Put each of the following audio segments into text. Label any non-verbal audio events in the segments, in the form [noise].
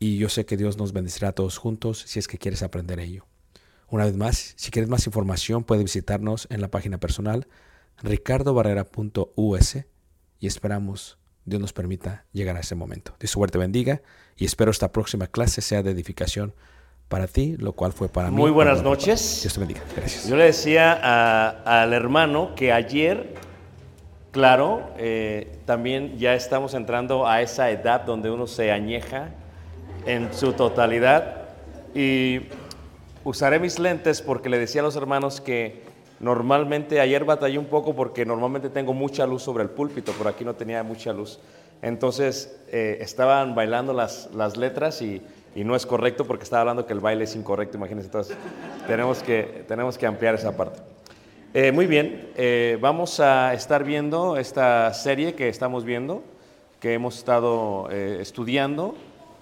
y yo sé que Dios nos bendecirá a todos juntos si es que quieres aprender ello. Una vez más, si quieres más información, puedes visitarnos en la página personal ricardobarrera.us y esperamos Dios nos permita llegar a ese momento. Dios suerte bendiga y espero esta próxima clase sea de edificación para ti, lo cual fue para mí. Muy buenas noches. Dios te bendiga. Gracias. Yo le decía a- al hermano que ayer, claro, eh, también ya estamos entrando a esa edad donde uno se añeja en su totalidad y usaré mis lentes porque le decía a los hermanos que normalmente ayer batallé un poco porque normalmente tengo mucha luz sobre el púlpito, pero aquí no tenía mucha luz. Entonces eh, estaban bailando las, las letras y, y no es correcto porque estaba hablando que el baile es incorrecto, imagínense. Entonces tenemos que, tenemos que ampliar esa parte. Eh, muy bien, eh, vamos a estar viendo esta serie que estamos viendo, que hemos estado eh, estudiando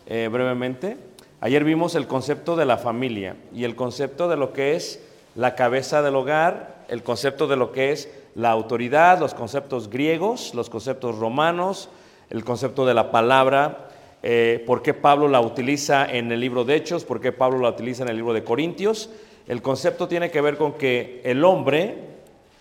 eh, brevemente. Ayer vimos el concepto de la familia y el concepto de lo que es la cabeza del hogar, el concepto de lo que es la autoridad, los conceptos griegos, los conceptos romanos, el concepto de la palabra, eh, por qué Pablo la utiliza en el libro de Hechos, por qué Pablo la utiliza en el libro de Corintios. El concepto tiene que ver con que el hombre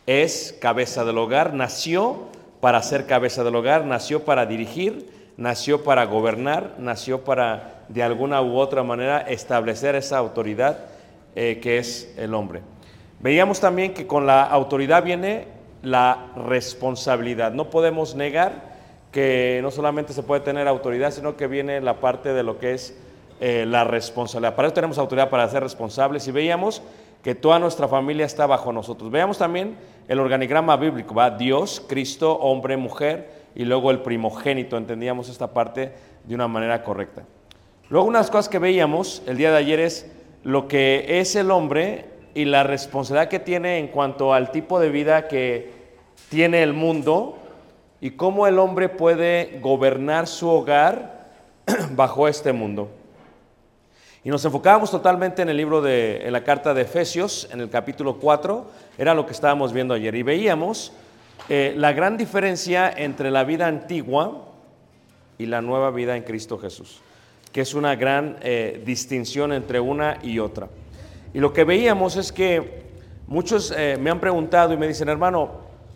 es cabeza del hogar, nació para ser cabeza del hogar, nació para dirigir, nació para gobernar, nació para de alguna u otra manera establecer esa autoridad eh, que es el hombre. Veíamos también que con la autoridad viene la responsabilidad. No podemos negar que no solamente se puede tener autoridad, sino que viene la parte de lo que es eh, la responsabilidad. Para eso tenemos autoridad para ser responsables y veíamos que toda nuestra familia está bajo nosotros. Veamos también el organigrama bíblico, va Dios, Cristo, hombre, mujer y luego el primogénito. Entendíamos esta parte de una manera correcta. Luego unas cosas que veíamos el día de ayer es lo que es el hombre y la responsabilidad que tiene en cuanto al tipo de vida que tiene el mundo y cómo el hombre puede gobernar su hogar [clears throat] bajo este mundo. Y nos enfocábamos totalmente en el libro de en la carta de Efesios, en el capítulo 4, era lo que estábamos viendo ayer. Y veíamos eh, la gran diferencia entre la vida antigua y la nueva vida en Cristo Jesús, que es una gran eh, distinción entre una y otra. Y lo que veíamos es que muchos eh, me han preguntado y me dicen, hermano,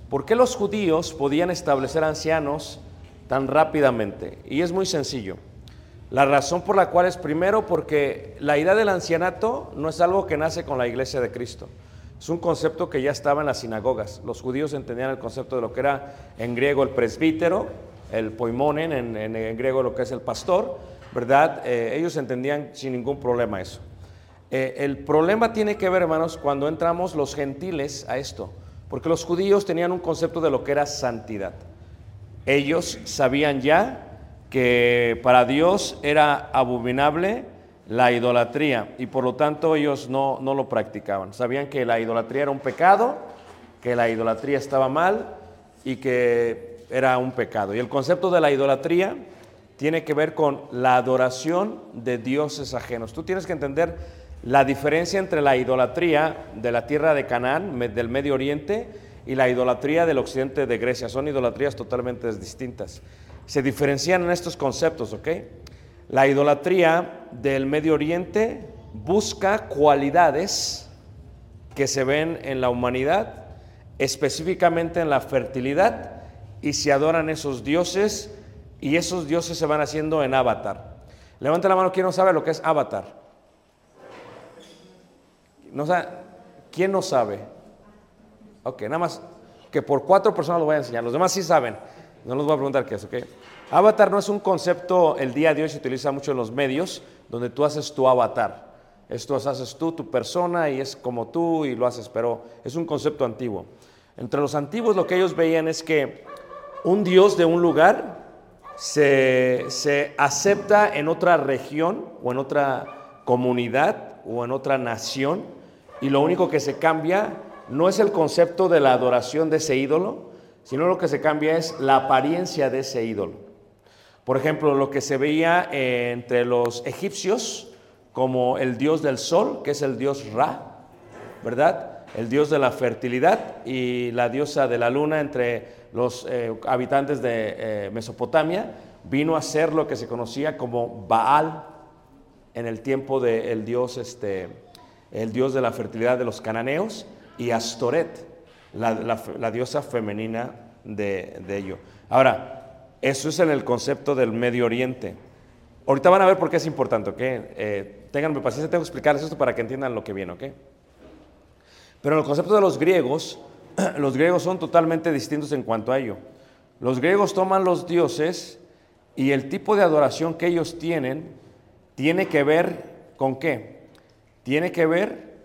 ¿por qué los judíos podían establecer ancianos tan rápidamente? Y es muy sencillo. La razón por la cual es primero porque la idea del ancianato no es algo que nace con la iglesia de Cristo. Es un concepto que ya estaba en las sinagogas. Los judíos entendían el concepto de lo que era en griego el presbítero, el poimonen, en, griego lo que es el pastor, ¿verdad? Eh, ellos entendían sin ningún problema eso. Eh, el problema tiene que ver, hermanos, cuando entramos los gentiles a esto, porque los judíos tenían un concepto de lo que era santidad. Ellos sabían ya que para Dios era abominable la idolatría y por lo tanto ellos no, no lo practicaban. Sabían que la idolatría era un pecado, que la idolatría estaba mal y que era un pecado. Y el concepto de la idolatría tiene que ver con la adoración de dioses ajenos. Tú tienes que entender la diferencia entre la idolatría de la tierra de Canaán, del Medio Oriente, y la idolatría del occidente de Grecia. Son idolatrías totalmente distintas. Se diferencian en estos conceptos, ¿ok? La idolatría del Medio Oriente busca cualidades que se ven en la humanidad, específicamente en la fertilidad, y se adoran esos dioses, y esos dioses se van haciendo en avatar. Levanta la mano, ¿quién no sabe lo que es avatar? No sabe- ¿Quién no sabe? Ok, nada más que por cuatro personas lo voy a enseñar. Los demás sí saben. No los voy a preguntar qué es, ¿ok? Avatar no es un concepto, el día de hoy se utiliza mucho en los medios, donde tú haces tu avatar. Esto haces tú, tu persona, y es como tú y lo haces, pero es un concepto antiguo. Entre los antiguos lo que ellos veían es que un dios de un lugar se, se acepta en otra región o en otra comunidad o en otra nación y lo único que se cambia no es el concepto de la adoración de ese ídolo, sino lo que se cambia es la apariencia de ese ídolo. Por ejemplo, lo que se veía eh, entre los egipcios como el dios del sol, que es el dios Ra, ¿verdad? El dios de la fertilidad y la diosa de la luna entre los eh, habitantes de eh, Mesopotamia, vino a ser lo que se conocía como Baal en el tiempo del dios, este, el dios de la fertilidad de los cananeos y Astoret, la, diosa femenina de, de ello. Ahora, eso es en el concepto del Medio Oriente. Ahorita van a ver por qué es importante, ¿ok? Eh, paciencia, tengo que explicarles esto para que entiendan lo que viene, ¿ok? Pero en el concepto de los griegos, [clears throat] los griegos son totalmente distintos en cuanto a ello. Los griegos toman los dioses y el tipo de adoración que ellos tienen tiene que ver con qué? Tiene que ver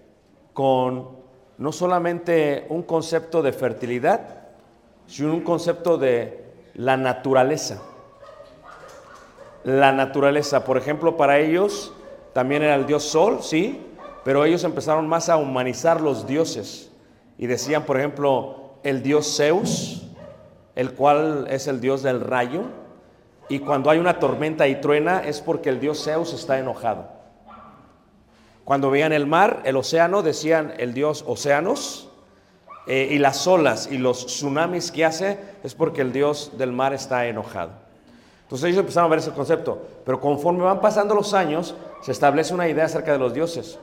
con no solamente un concepto de fertilidad, sino un concepto de la naturaleza. La naturaleza, por ejemplo, para ellos también era el dios Sol, sí, pero ellos empezaron más a humanizar los dioses y decían, por ejemplo, el dios Zeus, el cual es el dios del rayo, y cuando hay una tormenta y truena es porque el dios Zeus está enojado. Cuando veían el mar, el océano, decían el dios Océanos, eh, y las olas y los tsunamis que hace es porque el dios del mar está enojado. Entonces ellos empezaron a ver ese concepto, pero conforme van pasando los años, se establece una idea acerca de los dioses.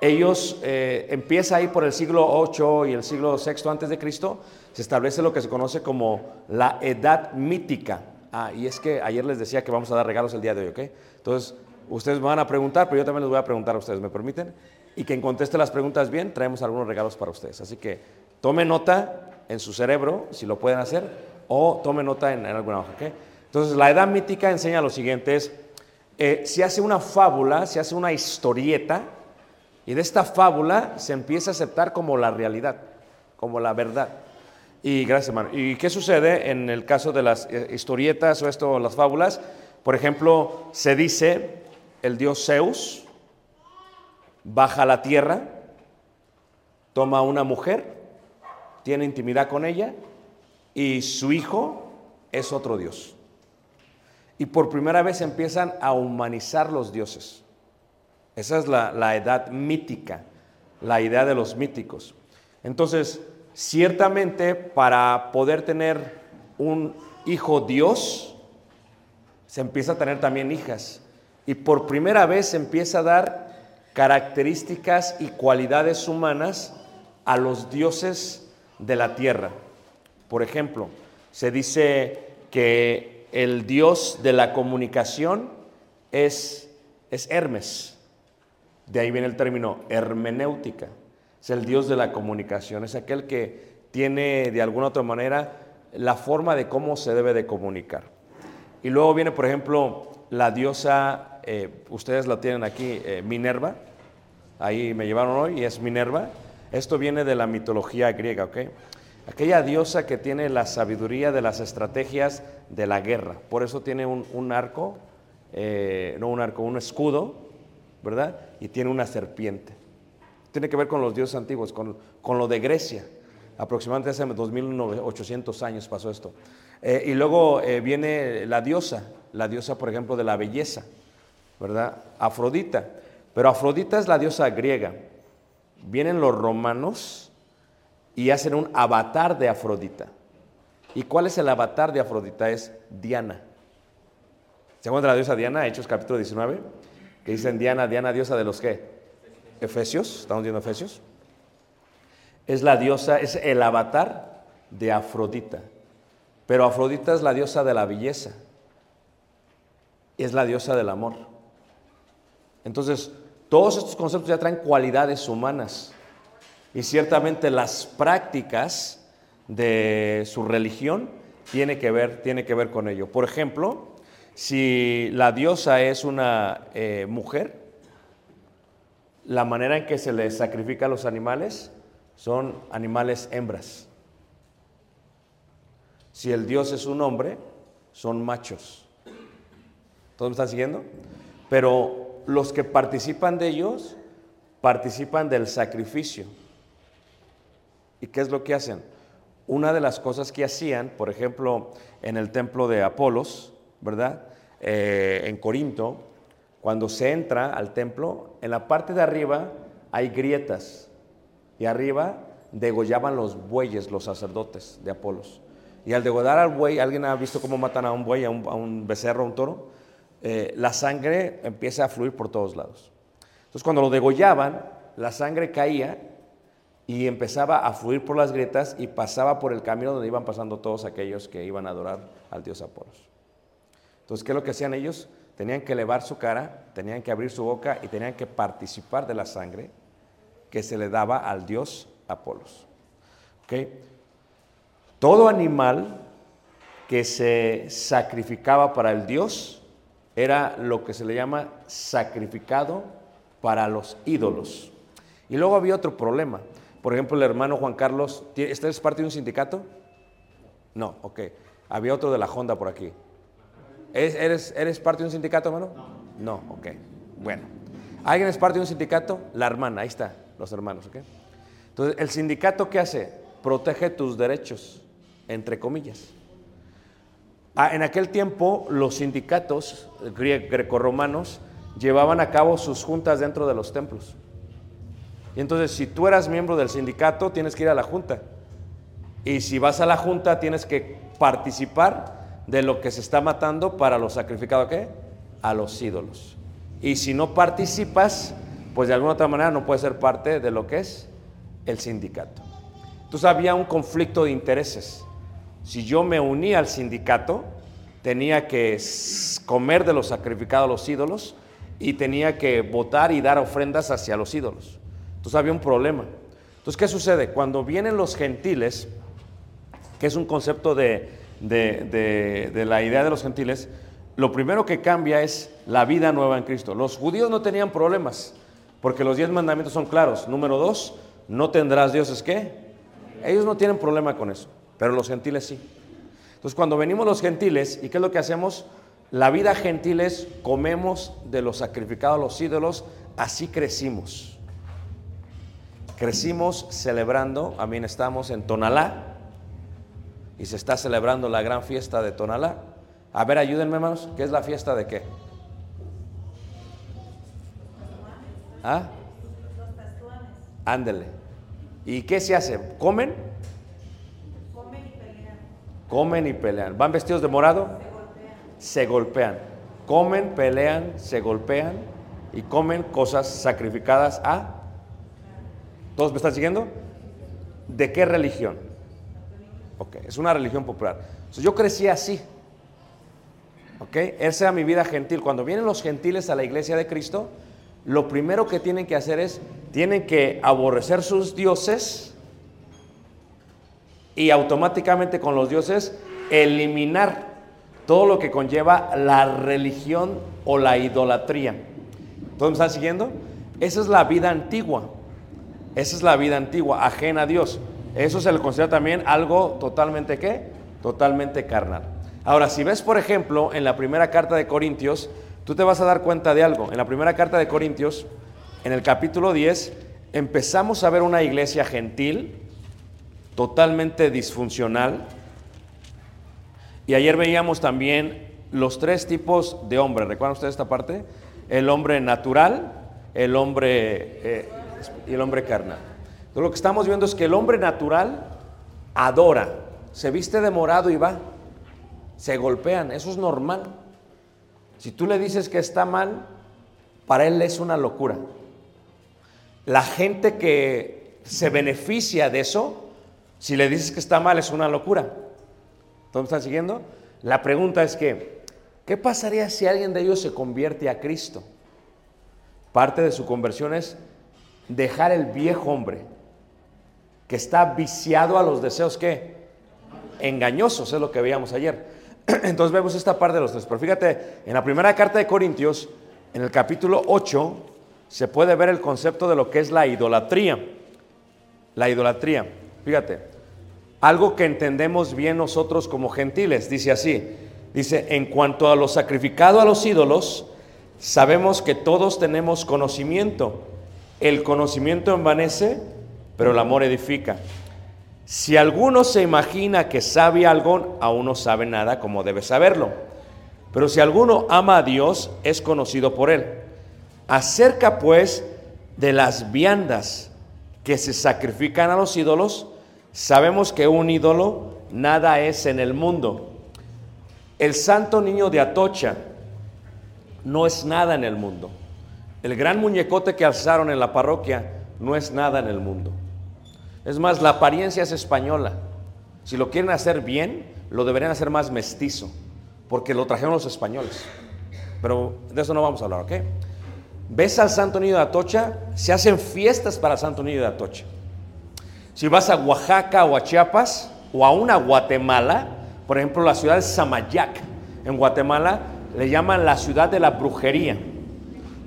Ellos eh, empieza ahí por el siglo 8 y el siglo VI antes de Cristo, se establece lo que se conoce como la edad mítica Ah, y es que ayer les decía que vamos a dar regalos el día de hoy, ¿ok? Entonces, ustedes me van a preguntar, pero yo también les voy a preguntar a ustedes, ¿me permiten? Y quien conteste las preguntas bien, traemos algunos regalos para ustedes. Así que tome nota en su cerebro, si lo pueden hacer, o tome nota en, en alguna hoja, ¿ok? Entonces, la edad mítica enseña lo siguiente, es, eh, se hace una fábula, se hace una historieta, y de esta fábula se empieza a aceptar como la realidad, como la verdad. Y gracias, hermano. ¿Y qué sucede en el caso de las eh, historietas o esto, las fábulas? Por ejemplo, se dice el dios Zeus baja a la tierra, toma a una mujer, tiene intimidad con ella y su hijo es otro dios. Y por primera vez empiezan a humanizar los dioses. Esa es la, la edad mítica, la idea de los míticos. Entonces, ciertamente para poder tener un hijo Dios, se empieza a tener también hijas. Y por primera vez se empieza a dar características y cualidades humanas a los dioses de la tierra. Por ejemplo, se dice que el dios de la comunicación es, es Hermes. De ahí viene el término hermenéutica. Es el Dios de la comunicación. Es aquel que tiene de alguna otra manera la forma de cómo se debe de comunicar. Y luego viene, por ejemplo, la diosa, eh, ustedes la tienen aquí, eh, Minerva. Ahí me llevaron hoy y es Minerva. Esto viene de la mitología griega, ¿ok? Aquella diosa que tiene la sabiduría de las estrategias de la guerra. Por eso tiene un, arco, eh, no un arco, un escudo, ¿verdad? Y tiene una serpiente. Tiene que ver con los dioses antiguos, con, con lo de Grecia. Aproximadamente hace 2800 años pasó esto. Y luego viene la diosa, la diosa, por ejemplo, de la belleza, ¿verdad? Afrodita. Pero Afrodita es la diosa griega. Vienen los romanos y hacen un avatar de Afrodita. ¿Y cuál es el avatar de Afrodita? Es Diana. ¿Se acuerdan la diosa Diana? Hechos capítulo 19 que dicen Diana, Diana, diosa de los qué? Efesios, estamos viendo Efesios. Es la diosa, es el avatar de Afrodita. Pero Afrodita es la diosa de la belleza. Es la diosa del amor. Entonces, todos estos conceptos ya traen cualidades humanas. Y ciertamente las prácticas de su religión tiene que ver, tiene que ver con ello. Por ejemplo, si la diosa es una eh, mujer, la manera en que se le sacrifica a los animales son animales hembras. Si el dios es un hombre, son machos. ¿Todos me están siguiendo? Pero los que participan de ellos participan del sacrificio. ¿Y qué es lo que hacen? Una de las cosas que hacían, por ejemplo, en el templo de Apolos, ¿verdad? Eh, en Corinto, cuando se entra al templo, en la parte de arriba hay grietas y arriba degollaban los bueyes, los sacerdotes de Apolos. Y al degollar al buey, ¿alguien ha visto cómo matan a un buey, a un, a un becerro, a un toro? Eh, la sangre empieza a fluir por todos lados. Entonces cuando lo degollaban, la sangre caía y empezaba a fluir por las grietas y pasaba por el camino donde iban pasando todos aquellos que iban a adorar al dios Apolos. Entonces, ¿qué es lo que hacían ellos? Tenían que elevar su cara, tenían que abrir su boca y tenían que participar de la sangre que se le daba al dios Apolos. ¿Ok? Todo animal que se sacrificaba para el dios era lo que se le llama sacrificado para los ídolos. Y luego había otro problema. Por ejemplo, el hermano Juan Carlos, ¿este es parte de un sindicato? No, ok. Había otro de la Honda por aquí. ¿Eres, ¿Eres parte de un sindicato, hermano? No. No, ok. Bueno. ¿Alguien es parte de un sindicato? La hermana, ahí está, los hermanos, ¿ok? Entonces, ¿el sindicato qué hace? Protege tus derechos, entre comillas. Ah, en aquel tiempo, los sindicatos gre grecorromanos llevaban a cabo sus juntas dentro de los templos. Y entonces, si tú eras miembro del sindicato, tienes que ir a la junta. Y si vas a la junta, tienes que participar de lo que se está matando para lo sacrificado ¿a qué? A los ídolos. Y si no participas, pues de alguna otra manera no puedes ser parte de lo que es el sindicato. Entonces había un conflicto de intereses. Si yo me unía al sindicato, tenía que comer de los sacrificados a los ídolos y tenía que votar y dar ofrendas hacia los ídolos. Entonces había un problema. Entonces, ¿qué sucede? Cuando vienen los gentiles, que es un concepto de- de- de la idea de los gentiles, lo primero que cambia es la vida nueva en Cristo. Los judíos no tenían problemas, porque los diez mandamientos son claros. Número dos, no tendrás dioses qué. Ellos no tienen problema con eso, pero los gentiles sí. Entonces, cuando venimos los gentiles, ¿y qué es lo que hacemos? La vida gentil es comemos de los sacrificados a los ídolos, así crecimos. Crecimos celebrando, también estamos en Tonalá, y se está celebrando la gran fiesta de Tonalá. A ver, ayúdenme, hermanos, ¿qué es la fiesta de qué? ¿Ah? Ándele. ¿Y qué se hace? ¿Comen? Comen y pelean. ¿Van vestidos de morado? Se golpean. Comen, pelean, se golpean y comen cosas sacrificadas a... ¿Todos me están siguiendo? ¿De qué religión? Ok, es una religión popular. Yo crecí así. Ok, esa era mi vida gentil. Cuando vienen los gentiles a la iglesia de Cristo, lo primero que tienen que hacer es, tienen que aborrecer sus dioses y automáticamente con los dioses eliminar todo lo que conlleva la religión o la idolatría. ¿Todos me están siguiendo? Esa es la vida antigua. Esa es la vida antigua, ajena a Dios. Eso se le considera también algo totalmente qué? Totalmente carnal. Ahora, si ves, por ejemplo, en la primera carta de Corintios, tú te vas a dar cuenta de algo. En la primera carta de Corintios, en el capítulo 10, empezamos a ver una iglesia gentil, totalmente disfuncional. Y ayer veíamos también los tres tipos de hombre. ¿Recuerdan ustedes esta parte? El hombre natural, el hombre eh, y el hombre carnal. Entonces, lo que estamos viendo es que el hombre natural adora, se viste de morado y va, se golpean, eso es normal. Si tú le dices que está mal, para él es una locura. La gente que se beneficia de eso, si le dices que está mal, es una locura. ¿Todos están siguiendo? La pregunta es que, ¿qué pasaría si alguien de ellos se convierte a Cristo? Parte de su conversión es dejar el viejo hombre que está viciado a los deseos que engañosos, es lo que veíamos ayer. [clears throat] Entonces vemos esta parte de los tres. Pero fíjate, en la primera carta de Corintios, en el capítulo 8, se puede ver el concepto de lo que es la idolatría. La idolatría. Fíjate, algo que entendemos bien nosotros como gentiles, dice así. Dice, en cuanto a lo sacrificado a los ídolos, sabemos que todos tenemos conocimiento. El conocimiento envanece, pero el amor edifica. Si alguno se imagina que sabe algo, aún no sabe nada como debe saberlo. Pero si alguno ama a Dios, es conocido por él. Acerca pues de las viandas que se sacrifican a los ídolos, sabemos que un ídolo nada es en el mundo. El santo niño de Atocha no es nada en el mundo. El gran muñecote que alzaron en la parroquia no es nada en el mundo. Es más, la apariencia es española. Si lo quieren hacer bien, lo deberían hacer más mestizo, porque lo trajeron los españoles. Pero de eso no vamos a hablar, ¿ok? Ves al Santo Niño de Atocha, se hacen fiestas para Santo Niño de Atocha. Si vas a Oaxaca o a Chiapas o a una Guatemala, por ejemplo, la ciudad de Samayac, en Guatemala, le llaman la ciudad de la brujería.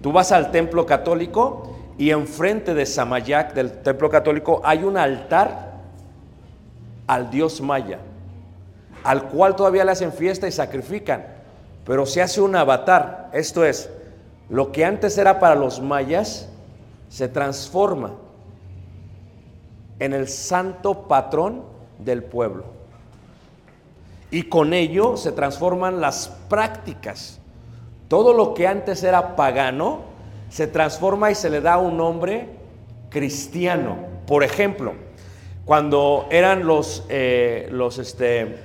Tú vas al templo católico y enfrente de Samayac, del templo católico, hay un altar al dios maya, al cual todavía le hacen fiesta y sacrifican, pero se hace un avatar. Esto es, lo que antes era para los mayas se transforma en el santo patrón del pueblo. Y con ello se transforman las prácticas. Todo lo que antes era pagano se transforma y se le da un nombre cristiano. Por ejemplo, cuando eran los, eh, los, este,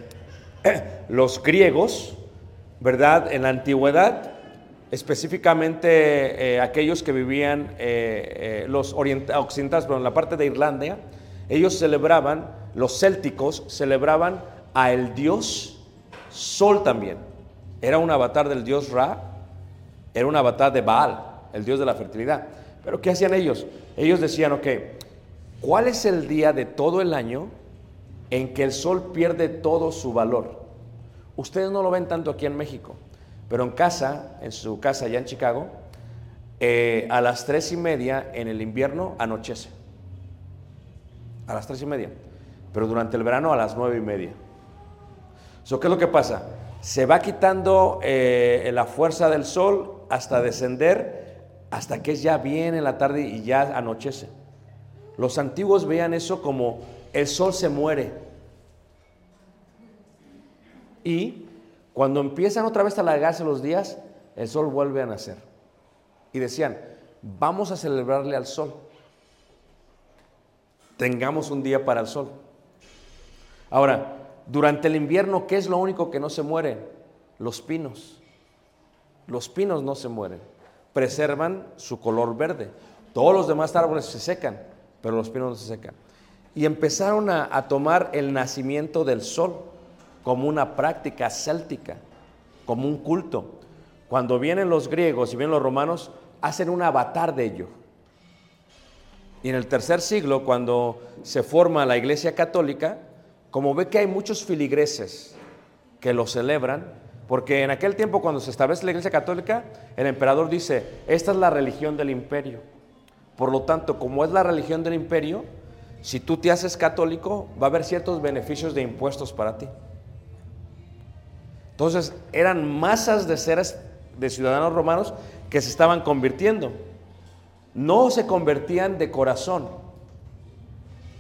[clears throat] los griegos, ¿verdad? En la antigüedad, específicamente eh, aquellos que vivían, eh, eh, los occidentales, pero en la parte de Irlanda, ellos celebraban, los célticos celebraban a el dios Sol también. era un avatar del dios Ra, era un avatar de Baal, el dios de la fertilidad. Pero ¿qué hacían ellos? Ellos decían, ok, ¿cuál es el día de todo el año en que el sol pierde todo su valor? Ustedes no lo ven tanto aquí en México, pero en casa, en su casa allá en Chicago, eh, a las tres y media en el invierno anochece. A las tres y media. Pero durante el verano a las nueve y media. So, ¿Qué es lo que pasa? Se va quitando eh, la fuerza del sol hasta descender, hasta que es ya bien en la tarde y ya anochece. Los antiguos veían eso como el sol se muere. Y cuando empiezan otra vez a alargarse los días, el sol vuelve a nacer. Y decían, vamos a celebrarle al sol. Tengamos un día para el sol. Ahora, durante el invierno, ¿qué es lo único que no se muere? Los pinos. Los pinos no se mueren. Preservan su color verde. Todos los demás árboles se secan, pero los pinos no se secan. Y empezaron a, a tomar el nacimiento del sol como una práctica céltica, como un culto. Cuando vienen los griegos y vienen los romanos, hacen un avatar de ello. Y en el tercer siglo, cuando se forma la Iglesia Católica, como ve que hay muchos filigreses que lo celebran, porque en aquel tiempo cuando se establece la Iglesia Católica, el emperador dice, esta es la religión del imperio. Por lo tanto, como es la religión del imperio, si tú te haces católico, va a haber ciertos beneficios de impuestos para ti. Entonces, eran masas de seres, de ciudadanos romanos, que se estaban convirtiendo. No se convertían de corazón.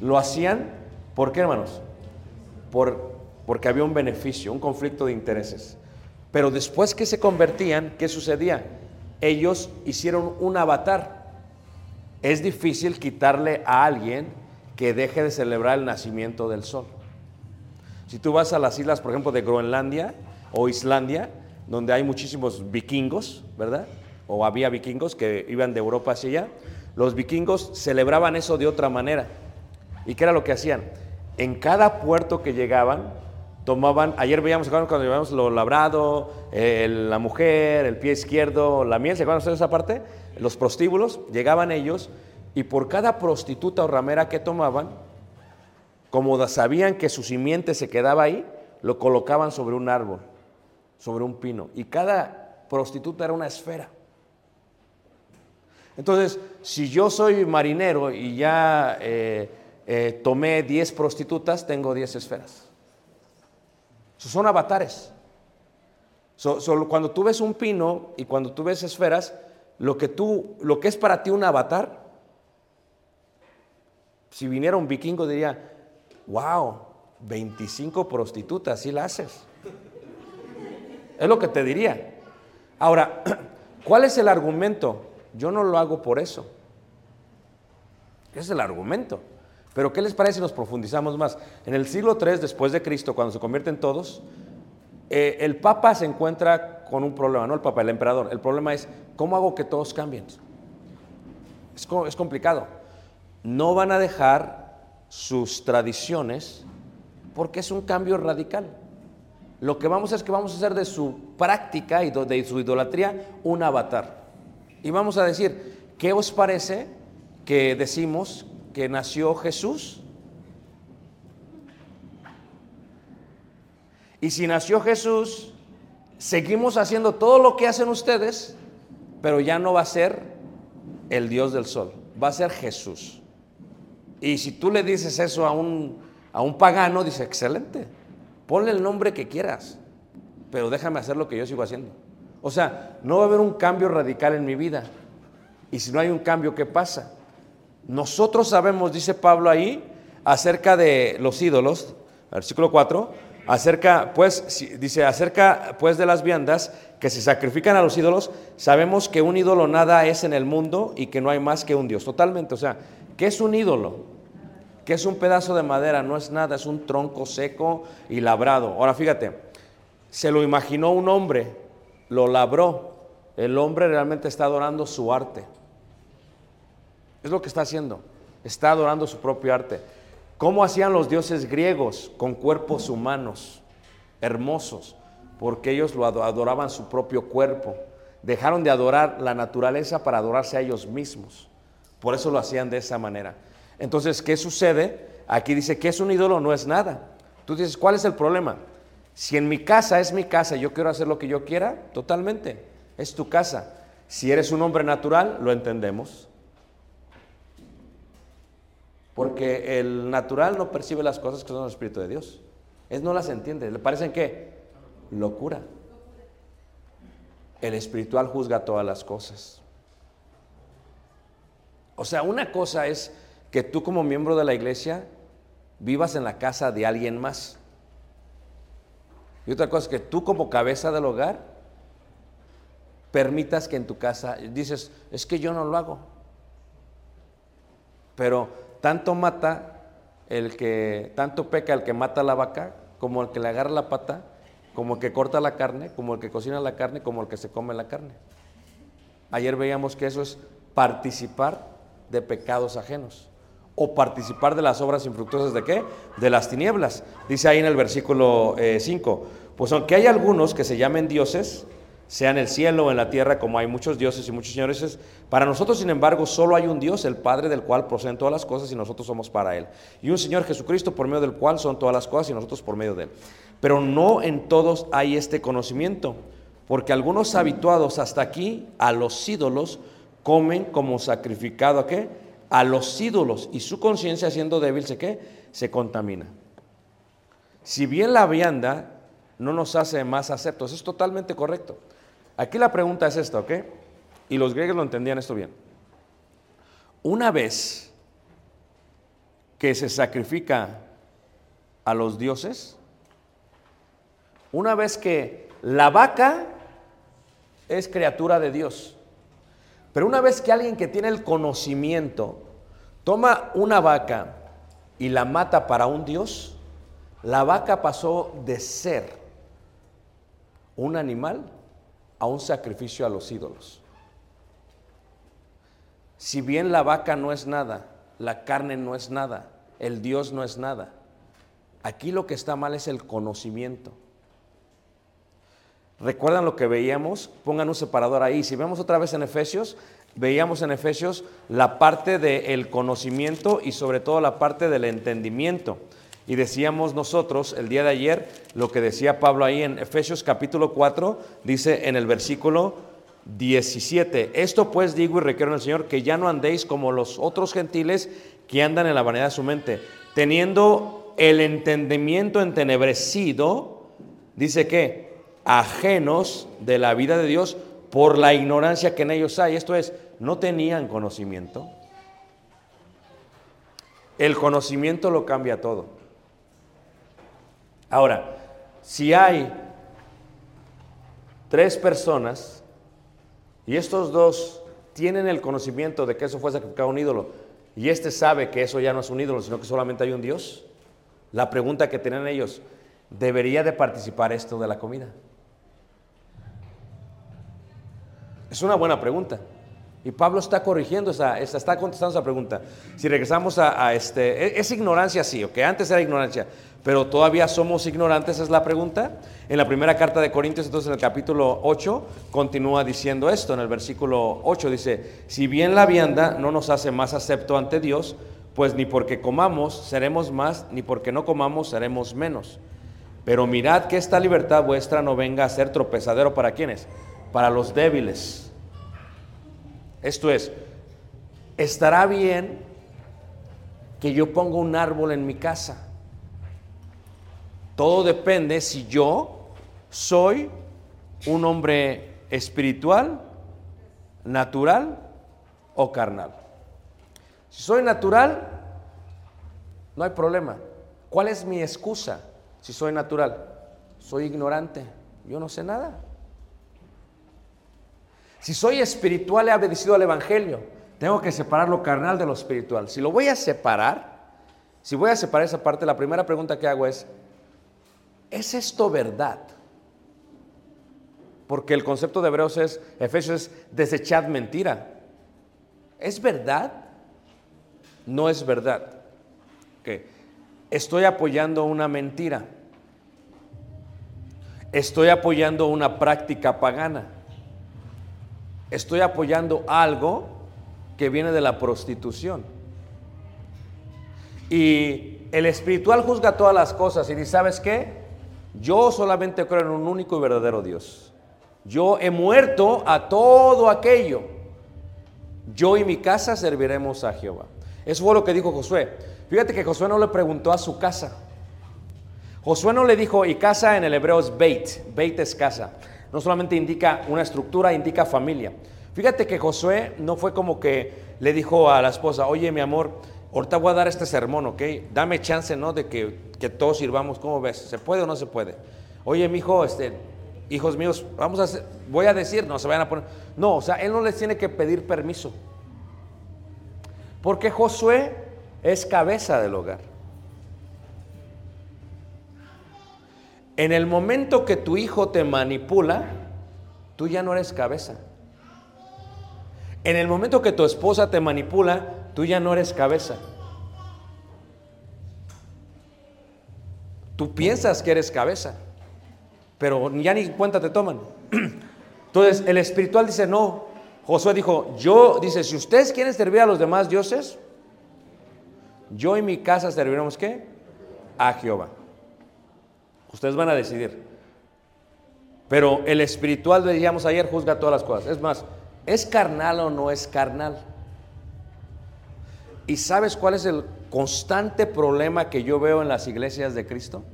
Lo hacían, ¿por qué hermanos? Por, porque había un beneficio, un conflicto de intereses. Pero después que se convertían, ¿qué sucedía? Ellos hicieron un avatar. Es difícil quitarle a alguien que deje de celebrar el nacimiento del sol. Si tú vas a las islas, por ejemplo, de Groenlandia o Islandia, donde hay muchísimos vikingos, ¿verdad? O había vikingos que iban de Europa hacia allá, los vikingos celebraban eso de otra manera. ¿Y qué era lo que hacían? En cada puerto que llegaban, tomaban, ayer veíamos cuando llevamos lo labrado, la mujer, el pie izquierdo, la miel, ¿se acuerdan ustedes de esa parte? Los prostíbulos, llegaban ellos y por cada prostituta o ramera que tomaban, como sabían que su simiente se quedaba ahí, lo colocaban sobre un árbol, sobre un pino. Y cada prostituta era una esfera. Entonces, si yo soy marinero y ya eh, eh, tomé 10 prostitutas, tengo 10 esferas. So, son avatares. So- so, cuando tú ves un pino y cuando tú ves esferas, lo que, tú, lo que es para ti un avatar, si viniera un vikingo diría, wow, 25 prostitutas, sí la haces. Es lo que te diría. Ahora, [clears throat] ¿cuál es el argumento? Yo no lo hago por eso. Ese es el argumento. Pero ¿qué les parece si nos profundizamos más? En el siglo III después de Cristo, cuando se convierten todos, eh, el Papa se encuentra con un problema, no el Papa, el emperador. El problema es, ¿cómo hago que todos cambien? Es, co- es complicado. No van a dejar sus tradiciones porque es un cambio radical. Lo que vamos a hacer es que vamos a hacer de su práctica y de su idolatría un avatar. Y vamos a decir, ¿qué os parece que decimos que nació Jesús? Y si nació Jesús, seguimos haciendo todo lo que hacen ustedes, pero ya no va a ser el Dios del sol, va a ser Jesús. Y si tú le dices eso a un, a un pagano, dice, excelente, ponle el nombre que quieras, pero déjame hacer lo que yo sigo haciendo. O sea, no va a haber un cambio radical en mi vida. Y si no hay un cambio, ¿qué pasa? Nosotros sabemos, dice Pablo ahí, acerca de los ídolos, versículo 4, acerca, pues, dice, acerca, pues, de las viandas que se sacrifican a los ídolos, sabemos que un ídolo nada es en el mundo y que no hay más que un Dios. Totalmente, o sea, ¿qué es un ídolo? ¿Qué es un pedazo de madera? No es nada, es un tronco seco y labrado. Ahora fíjate, se lo imaginó un hombre, lo labró. El hombre realmente está adorando su arte. Es lo que está haciendo. Está adorando su propio arte. ¿Cómo hacían los dioses griegos con cuerpos humanos, hermosos? porque ellos lo ado- adoraban su propio cuerpo. Dejaron de adorar la naturaleza para adorarse a ellos mismos. Por eso lo hacían de esa manera. Entonces, ¿qué sucede? Aquí dice que es un ídolo, no es nada. Tú dices, ¿cuál es el problema? Si en mi casa es mi casa yo quiero hacer lo que yo quiera, totalmente, es tu casa. Si eres un hombre natural, lo entendemos. Porque el natural no percibe las cosas que son el Espíritu de Dios. Él no las entiende. ¿Le parecen qué? Locura. El espiritual juzga todas las cosas. O sea, una cosa es que tú como miembro de la iglesia vivas en la casa de alguien más. Y otra cosa es que tú como cabeza del hogar permitas que en tu casa, dices, es que yo no lo hago. Pero tanto mata el que, tanto peca el que mata la vaca, como el que le agarra la pata, como el que corta la carne, como el que cocina la carne, como el que se come la carne. Ayer veíamos que eso es participar de pecados ajenos o participar de las obras infructuosas de qué? De las tinieblas. Dice ahí en el versículo 5, pues aunque hay algunos que se llamen dioses, sea en el cielo o en la tierra, como hay muchos dioses y muchos señores, es- para nosotros, sin embargo, solo hay un Dios, el Padre, del cual proceden todas las cosas y nosotros somos para Él. Y un Señor Jesucristo, por medio del cual son todas las cosas y nosotros por medio de Él. Pero no en todos hay este conocimiento, porque algunos habituados hasta aquí a los ídolos comen como sacrificado a qué? A los ídolos y su conciencia siendo débil se qué? Se contamina. Si bien la vianda no nos hace más aceptos, es totalmente correcto. Aquí la pregunta es esta, ¿ok? Y los griegos lo entendían esto bien. Una vez que se sacrifica a los dioses, una vez que la vaca es criatura de Dios, pero una vez que alguien que tiene el conocimiento toma una vaca y la mata para un Dios, la vaca pasó de ser un animal a un sacrificio a los ídolos. Si bien la vaca no es nada, la carne no es nada, el Dios no es nada, aquí lo que está mal es el conocimiento. ¿Recuerdan lo que veíamos? Pongan un separador ahí. Si vemos otra vez en Efesios, veíamos en Efesios la parte del conocimiento y sobre todo la parte del entendimiento. Y decíamos nosotros el día de ayer lo que decía Pablo ahí en Efesios capítulo 4, dice en el versículo 17, esto pues digo y requiero en el Señor que ya no andéis como los otros gentiles que andan en la vanidad de su mente, teniendo el entendimiento entenebrecido, dice que ajenos de la vida de Dios por la ignorancia que en ellos hay. Esto es, no tenían conocimiento. El conocimiento lo cambia todo. Ahora, si hay tres personas y estos dos tienen el conocimiento de que eso fue sacrificado a un ídolo y este sabe que eso ya no es un ídolo, sino que solamente hay un Dios, la pregunta que tienen ellos, ¿debería de participar esto de la comida? Es una buena pregunta. Y Pablo está corrigiendo esa, está contestando esa pregunta. Si regresamos a, a este, e- es, ignorancia, sí, ok, antes era ignorancia, pero todavía somos ignorantes, es la pregunta. En la primera carta de Corintios, entonces en el capítulo 8, continúa diciendo esto, en el versículo 8 dice, si bien la vianda no nos hace más acepto ante Dios, pues ni porque comamos seremos más, ni porque no comamos seremos menos. Pero mirad que esta libertad vuestra no venga a ser tropezadero para quienes, para los débiles. Esto es, estará bien que yo ponga un árbol en mi casa. Todo depende si yo soy un hombre espiritual, natural o carnal. Si soy natural, no hay problema. ¿Cuál es mi excusa si soy natural? Soy ignorante, yo no sé nada. Si soy espiritual, he obedecido al Evangelio. Tengo que separar lo carnal de lo espiritual. Si lo voy a separar, si voy a separar esa parte, la primera pregunta que hago es, ¿es esto verdad? Porque el concepto de Hebreos es, Efesios es desechad mentira. ¿Es verdad? No es verdad. Ok. Estoy apoyando una mentira. estoy apoyando una práctica pagana. Estoy apoyando algo que viene de la prostitución. Y el espiritual juzga todas las cosas y dice, ¿sabes qué? Yo solamente creo en un único y verdadero Dios. Yo he muerto a todo aquello. Yo y mi casa serviremos a Jehová. Eso fue lo que dijo Josué. Fíjate que Josué no le preguntó a su casa. Josué no le dijo, y casa en el hebreo es Beit. Beit es casa. No solamente indica una estructura, indica familia. Fíjate que Josué no fue como que le dijo a la esposa, oye mi amor, ahorita voy a dar este sermón, ¿ok? Dame chance, ¿no? De que, que todos sirvamos, ¿cómo ves? ¿Se puede o no se puede? Oye, mi hijo, este, hijos míos, vamos a hacer, voy a decir, no se vayan a poner. No, o sea, él no les tiene que pedir permiso. Porque Josué es cabeza del hogar. En el momento que tu hijo te manipula, tú ya no eres cabeza. En el momento que tu esposa te manipula, tú ya no eres cabeza. Tú piensas que eres cabeza, pero ya ni cuenta te toman. [clears throat] Entonces el espiritual dice, no, Josué dijo, yo, dice, si ustedes quieren servir a los demás dioses, yo y mi casa serviremos qué? A Jehová. Ustedes van a decidir. Pero el espiritual, decíamos ayer, juzga todas las cosas. Es más, ¿es carnal o no es carnal? ¿Y sabes cuál es el constante problema que yo veo en las iglesias de Cristo?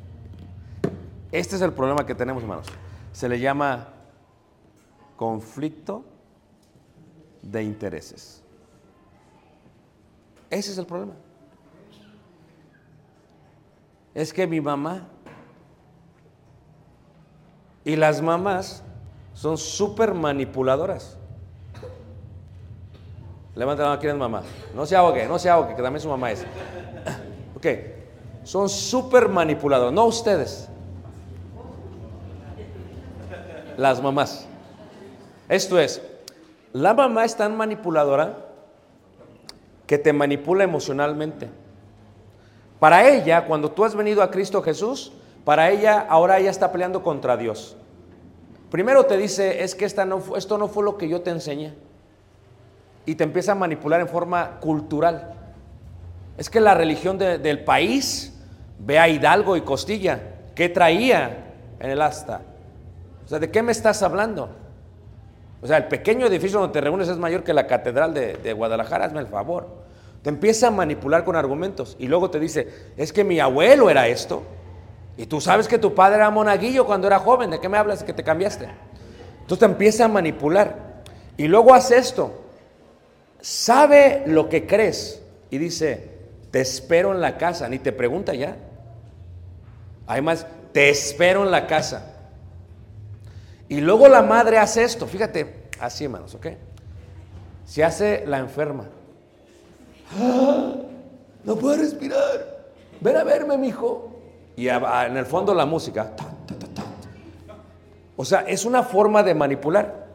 Este es el problema que tenemos, hermanos. Se le llama conflicto de intereses. Ese es el problema. Es que mi mamá y las mamás son súper manipuladoras. Levanta la mano, ¿quién mamá? No se ahogue, no se ahogue, que también su mamá es. [coughs] Ok, son súper manipuladoras, no ustedes. Las mamás. Esto es, la mamá es tan manipuladora que te manipula emocionalmente. Para ella, cuando tú has venido a Cristo Jesús, para ella ahora ella está peleando contra Dios. Primero te dice, es que esta no, esto no fue lo que yo te enseñé. Y te empieza a manipular en forma cultural. Es que la religión de- del país, ve a Hidalgo y Costilla, ¿qué traía en el asta? O sea, ¿de qué me estás hablando? O sea, el pequeño edificio donde te reúnes es mayor que la catedral de, de Guadalajara, hazme el favor. Te empieza a manipular con argumentos y luego te dice, es que mi abuelo era esto. Y tú sabes que tu padre era monaguillo cuando era joven, ¿de qué me hablas que te cambiaste? Entonces te empieza a manipular. Y luego hace esto. Sabe lo que crees y dice, te espero en la casa, ni te pregunta ya. Además, te espero en la casa. Y luego la madre hace esto, fíjate, así hermanos, ¿ok? Se hace la enferma. ¡Ah! [gasps] No puedo respirar. Ven a verme, mijo. Y en el fondo la música. O sea, es una forma de manipular.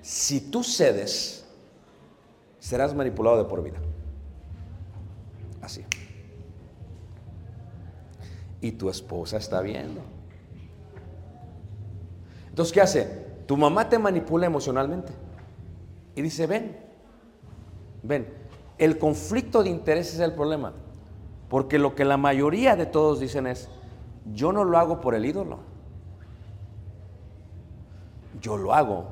Si tú cedes, serás manipulado de por vida. Así. Y tu esposa está viendo. Entonces, ¿qué hace? Tu mamá te manipula emocionalmente. Y dice, ven, ven, el conflicto de intereses es el problema. Porque lo que la mayoría de todos dicen es, yo no lo hago por el ídolo. Yo lo hago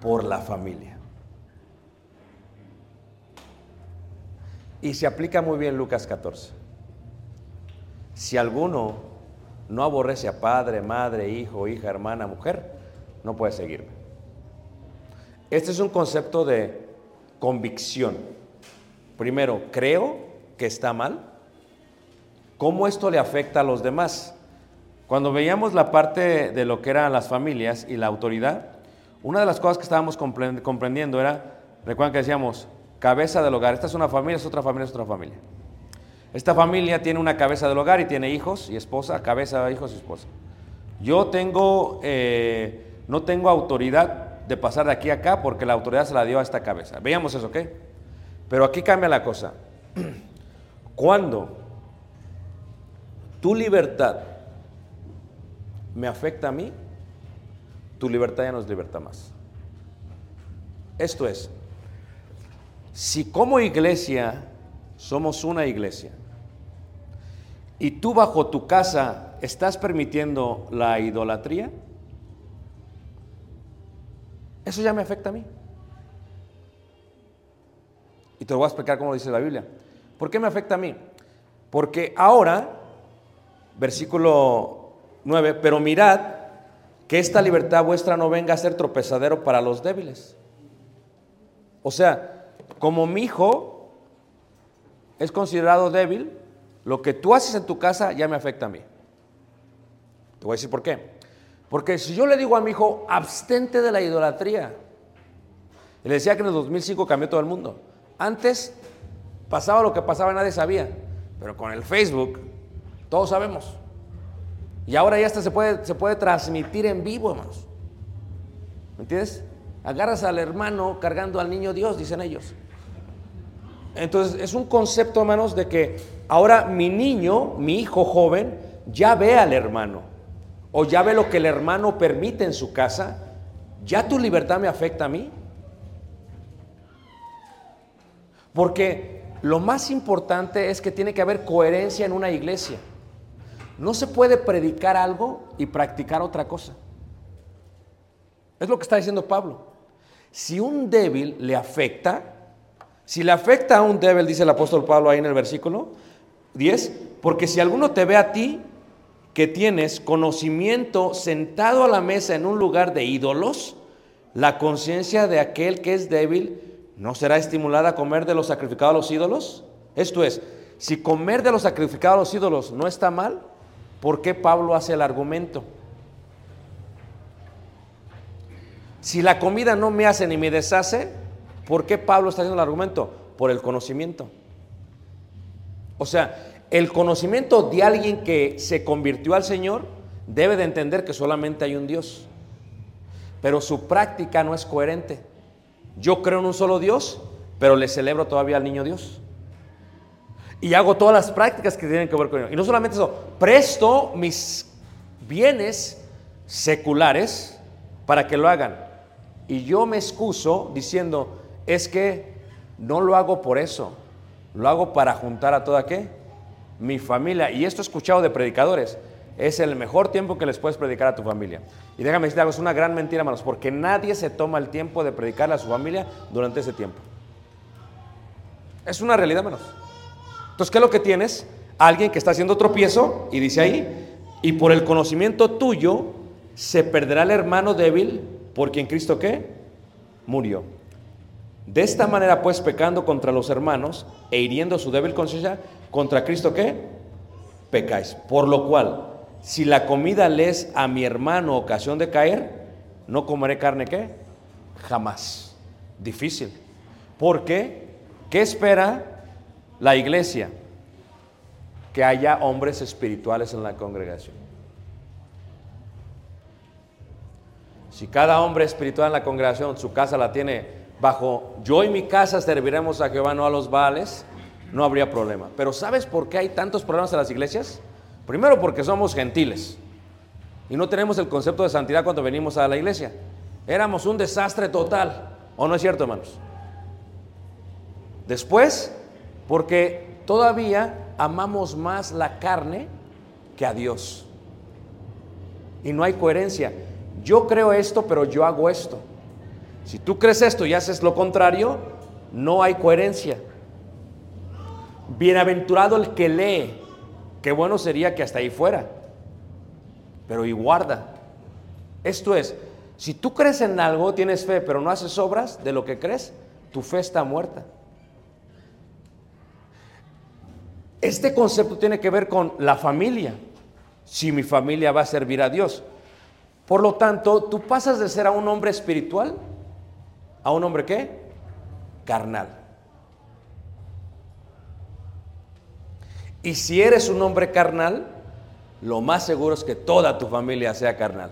por la familia. Y se aplica muy bien Lucas 14. Si alguno no aborrece a padre, madre, hijo, hija, hermana, mujer, no puede seguirme. Este es un concepto de convicción. Primero, creo que está mal. ¿Cómo esto le afecta a los demás? Cuando veíamos la parte de lo que eran las familias y la autoridad, una de las cosas que estábamos compre- comprendiendo era, recuerdan que decíamos, cabeza del hogar. Esta es una familia, es otra familia, es otra familia. Esta familia tiene una cabeza del hogar y tiene hijos y esposa, cabeza, hijos y esposa. Yo tengo, eh, no tengo autoridad de pasar de aquí a acá porque la autoridad se la dio a esta cabeza. Veamos eso, ¿ok? Pero aquí cambia la cosa. [clears throat] Cuando tu libertad me afecta a mí, tu libertad ya no es libertad más. Esto es, si como iglesia somos una iglesia y tú bajo tu casa estás permitiendo la idolatría, eso ya me afecta a mí. Y te lo voy a explicar cómo dice la Biblia. ¿Por qué me afecta a mí? Porque ahora, versículo 9, pero mirad que esta libertad vuestra no venga a ser tropezadero para los débiles. O sea, como mi hijo es considerado débil, lo que tú haces en tu casa ya me afecta a mí. Te voy a decir por qué. Porque si yo le digo a mi hijo, abstente de la idolatría, le decía que en el 2005 cambió todo el mundo. Antes pasaba lo que pasaba, nadie sabía. Pero con el Facebook, todos sabemos. Y ahora ya hasta se puede, se puede transmitir en vivo, hermanos. ¿Me entiendes? Agarras al hermano cargando al niño Dios, dicen ellos. Entonces, es un concepto, hermanos, de que ahora mi niño, mi hijo joven, ya ve al hermano. O ya ve lo que el hermano permite en su casa. ¿Ya tu libertad me afecta a mí? Porque lo más importante es que tiene que haber coherencia en una iglesia. No se puede predicar algo y practicar otra cosa. Es lo que está diciendo Pablo. Si un débil le afecta, si le afecta a un débil, dice el apóstol Pablo ahí en el versículo 10, porque si alguno te ve a ti que tienes conocimiento sentado a la mesa en un lugar de ídolos, la conciencia de aquel que es débil no será estimulada a comer de los sacrificados a los ídolos. Esto es, si comer de los sacrificados a los ídolos no está mal, ¿por qué Pablo hace el argumento? Si la comida no me hace ni me deshace, ¿por qué Pablo está haciendo el argumento? Por el conocimiento. O sea, el conocimiento de alguien que se convirtió al Señor debe de entender que solamente hay un Dios. Pero su práctica no es coherente. Yo creo en un solo Dios, pero le celebro todavía al niño Dios. Y hago todas las prácticas que tienen que ver con él. Y no solamente eso, presto mis bienes seculares para que lo hagan. Y yo me excuso diciendo, es que no lo hago por eso, lo hago para juntar a toda qué? Mi familia. Y esto he escuchado de predicadores. Es el mejor tiempo que les puedes predicar a tu familia. Y déjame decirte algo, es una gran mentira, hermanos, porque nadie se toma el tiempo de predicarle a su familia durante ese tiempo. Es una realidad, hermanos. Entonces, ¿qué es lo que tienes? Alguien que está haciendo tropiezo y dice ahí, y por el conocimiento tuyo se perderá el hermano débil por quien Cristo qué? Murió. De esta manera, pues, pecando contra los hermanos e hiriendo su débil conciencia, contra Cristo qué? Pecáis. Por lo cual, si la comida le es a mi hermano ocasión de caer, no comeré carne qué? Jamás. Difícil. ¿Por qué? ¿Qué espera la iglesia? Que haya hombres espirituales en la congregación. Si cada hombre espiritual en la congregación su casa la tiene bajo yo y mi casa serviremos a Jehová, no a los Baales, no habría problema. Pero ¿sabes por qué hay tantos problemas en las iglesias? Primero porque somos gentiles y no tenemos el concepto de santidad cuando venimos a la iglesia. Éramos un desastre total, ¿o no es cierto, hermanos? Después, porque todavía amamos más la carne que a Dios. Y no hay coherencia. Yo creo esto, pero yo hago esto. Si tú crees esto y haces lo contrario, no hay coherencia. Bienaventurado el que lee. Qué bueno sería que hasta ahí fuera. Pero y guarda. Esto es, si tú crees en algo, tienes fe, pero no haces obras de lo que crees, tu fe está muerta. Este concepto tiene que ver con la familia. Si mi familia va a servir a Dios. Por lo tanto, tú pasas de ser a un hombre espiritual a un hombre qué? Carnal. Y si eres un hombre carnal, lo más seguro es que toda tu familia sea carnal.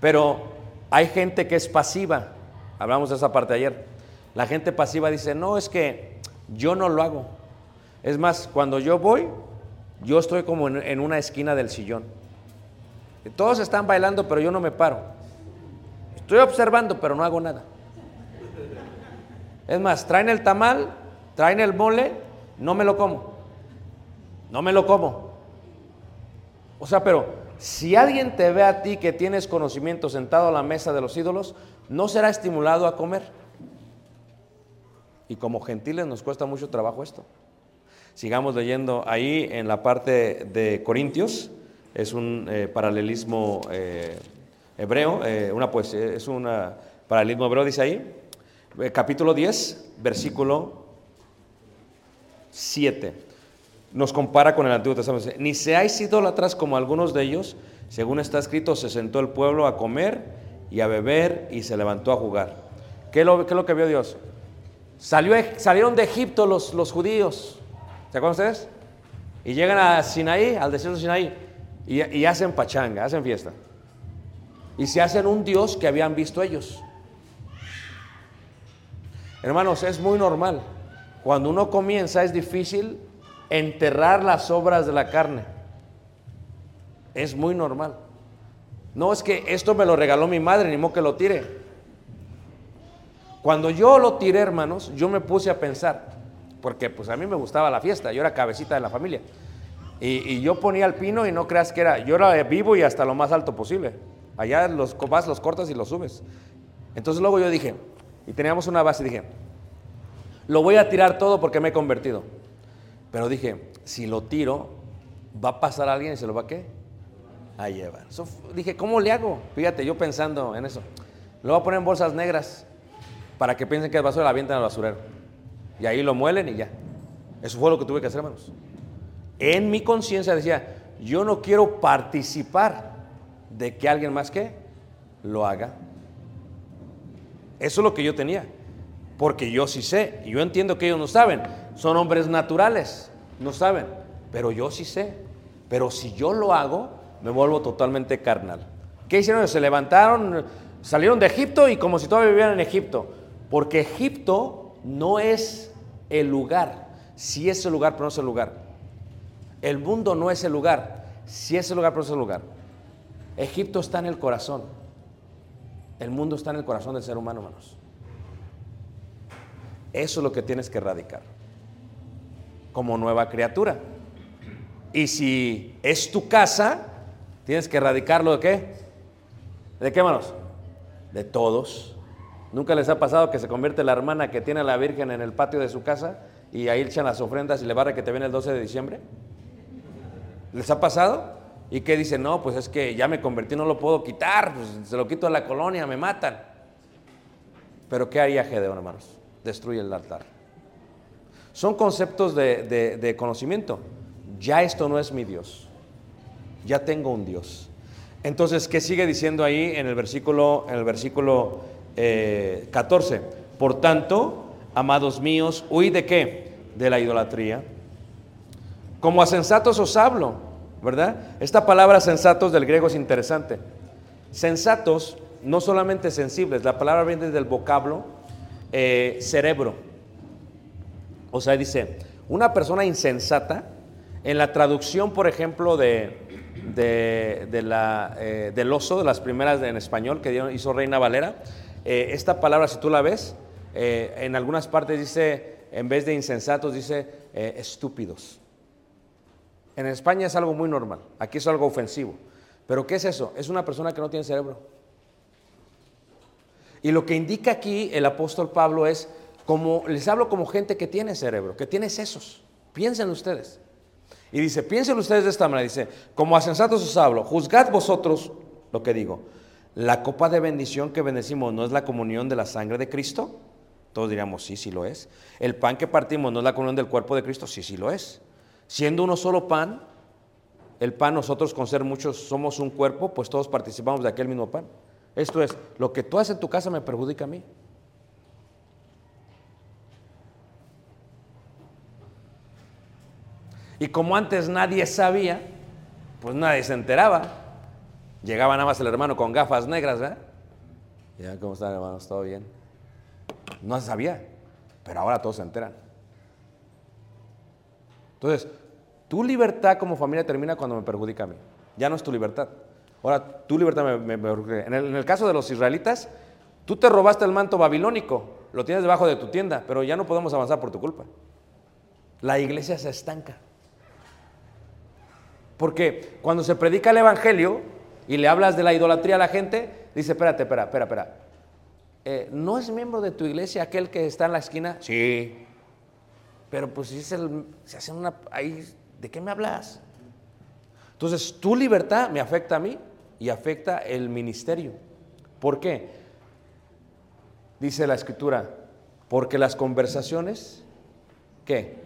Pero hay gente que es pasiva. Hablamos de esa parte ayer. La gente pasiva dice, no, es que yo no lo hago. Es más, cuando yo voy, yo estoy como en, una esquina del sillón. Todos están bailando, pero yo no me paro. Estoy observando, pero no hago nada. Es más, traen el tamal, traen el mole, no me lo como. No me lo como. O sea, pero si alguien te ve a ti que tienes conocimiento sentado a la mesa de los ídolos, no será estimulado a comer. Y como gentiles nos cuesta mucho trabajo esto. Sigamos leyendo ahí en la parte de Corintios, es un eh, paralelismo eh, hebreo, eh, una pues, es un paralelismo hebreo, dice ahí, capítulo 10, versículo 7. Nos compara con el Antiguo Testamento. Ni seáis idólatras como algunos de ellos, según está escrito, se sentó el pueblo a comer y a beber y se levantó a jugar. ¿Qué es lo, qué es lo que vio Dios? Salió, salieron de Egipto los, los judíos. ¿Se acuerdan ustedes? Y llegan a Sinaí, al desierto de Sinaí, y, y hacen pachanga, hacen fiesta. Y se hacen un Dios que habían visto ellos. Hermanos, es muy normal. Cuando uno comienza es difícil enterrar las obras de la carne. Es muy normal. No es que esto me lo regaló mi madre, ni modo que lo tire. Cuando yo lo tiré, hermanos, yo me puse a pensar, porque pues a mí me gustaba la fiesta, yo era cabecita de la familia. Y, yo ponía el pino y no creas que era, yo era vivo y hasta lo más alto posible. Allá los vas, los cortas y los subes. Entonces luego yo dije, y teníamos una base, dije, lo voy a tirar todo porque me he convertido. Pero dije, si lo tiro, va a pasar alguien y se lo va a qué? A llevar. Fu- dije, ¿cómo le hago? Fíjate, yo pensando en eso. Lo voy a poner en bolsas negras para que piensen que es basura la avientan al basurero. Y ahí lo muelen y ya. Eso fue lo que tuve que hacer, hermanos. En mi conciencia decía, yo no quiero participar de que alguien más que lo haga. Eso es lo que yo tenía. Porque yo sí sé. Y yo entiendo que ellos no saben. Son hombres naturales. No saben. Pero yo sí sé. Pero si yo lo hago, me vuelvo totalmente carnal. ¿Qué hicieron? Se levantaron, salieron de Egipto y como si todavía vivieran en Egipto. Porque Egipto no es el lugar. Sí es el lugar, pero no es el lugar. El mundo no es el lugar. Sí es el lugar, pero no es el lugar. Egipto está en el corazón. El mundo está en el corazón del ser humano, hermanos. Eso es lo que tienes que erradicar como nueva criatura. Y si es tu casa, tienes que erradicarlo de qué? ¿De qué, hermanos? De todos. ¿Nunca les ha pasado que se convierte la hermana que tiene a la Virgen en el patio de su casa y ahí echan las ofrendas y le barra que te viene el 12 de diciembre? ¿Les ha pasado? ¿Y qué dicen? No, pues es que ya me convertí, no lo puedo quitar, pues se lo quito a la colonia, me matan. Pero ¿qué haría Gedeón, hermanos? Destruye el altar. Son conceptos de, de- de conocimiento. Ya esto no es mi Dios. Ya tengo un Dios. Entonces, ¿qué sigue diciendo ahí en el versículo, en el versículo eh, 14? Por tanto, amados míos, huid de qué? De la idolatría. Como a sensatos os hablo, ¿verdad? Esta palabra sensatos del griego es interesante. Sensatos, no solamente sensibles, la palabra viene del vocablo eh, cerebro. O sea, dice, una persona insensata, en la traducción, por ejemplo, de, de- la, eh, del oso, de las primeras en español que hizo Reina Valera, eh, esta palabra, si tú la ves, eh, en algunas partes dice, en vez de insensatos, dice eh, estúpidos. En España es algo muy normal, aquí es algo ofensivo. Pero ¿qué es eso? Es una persona que no tiene cerebro. Y lo que indica aquí el apóstol Pablo es, como les hablo como gente que tiene cerebro, que tiene sesos. Piensen ustedes. Y dice, piensen ustedes de esta manera, dice, como a sensatos os hablo, juzgad vosotros lo que digo. La copa de bendición que bendecimos no es la comunión de la sangre de Cristo. Todos diríamos, sí, sí lo es. El pan que partimos no es la comunión del cuerpo de Cristo, sí, sí lo es. Siendo uno solo pan, el pan nosotros con ser muchos somos un cuerpo, pues todos participamos de aquel mismo pan. Esto es, lo que tú haces en tu casa me perjudica a mí. Y como antes nadie sabía, pues nadie se enteraba. Llegaba nada más el hermano con gafas negras, ¿verdad? Ya, ¿cómo están hermanos? ¿Todo bien? No se sabía, pero ahora todos se enteran. Entonces, tu libertad como familia termina cuando me perjudica a mí. Ya no es tu libertad. Ahora, tu libertad me, me- en el caso de los israelitas, tú te robaste el manto babilónico, lo tienes debajo de tu tienda, pero ya no podemos avanzar por tu culpa. La iglesia se estanca. Porque cuando se predica el evangelio y le hablas de la idolatría a la gente, dice, espérate, espera, espera, espera. Eh, ¿No es miembro de tu iglesia aquel que está en la esquina? Sí. Pero pues si es el, se hacen una, ahí, ¿de qué me hablas? Entonces, tu libertad me afecta a mí y afecta el ministerio. ¿Por qué? Dice la escritura, porque las conversaciones, ¿qué?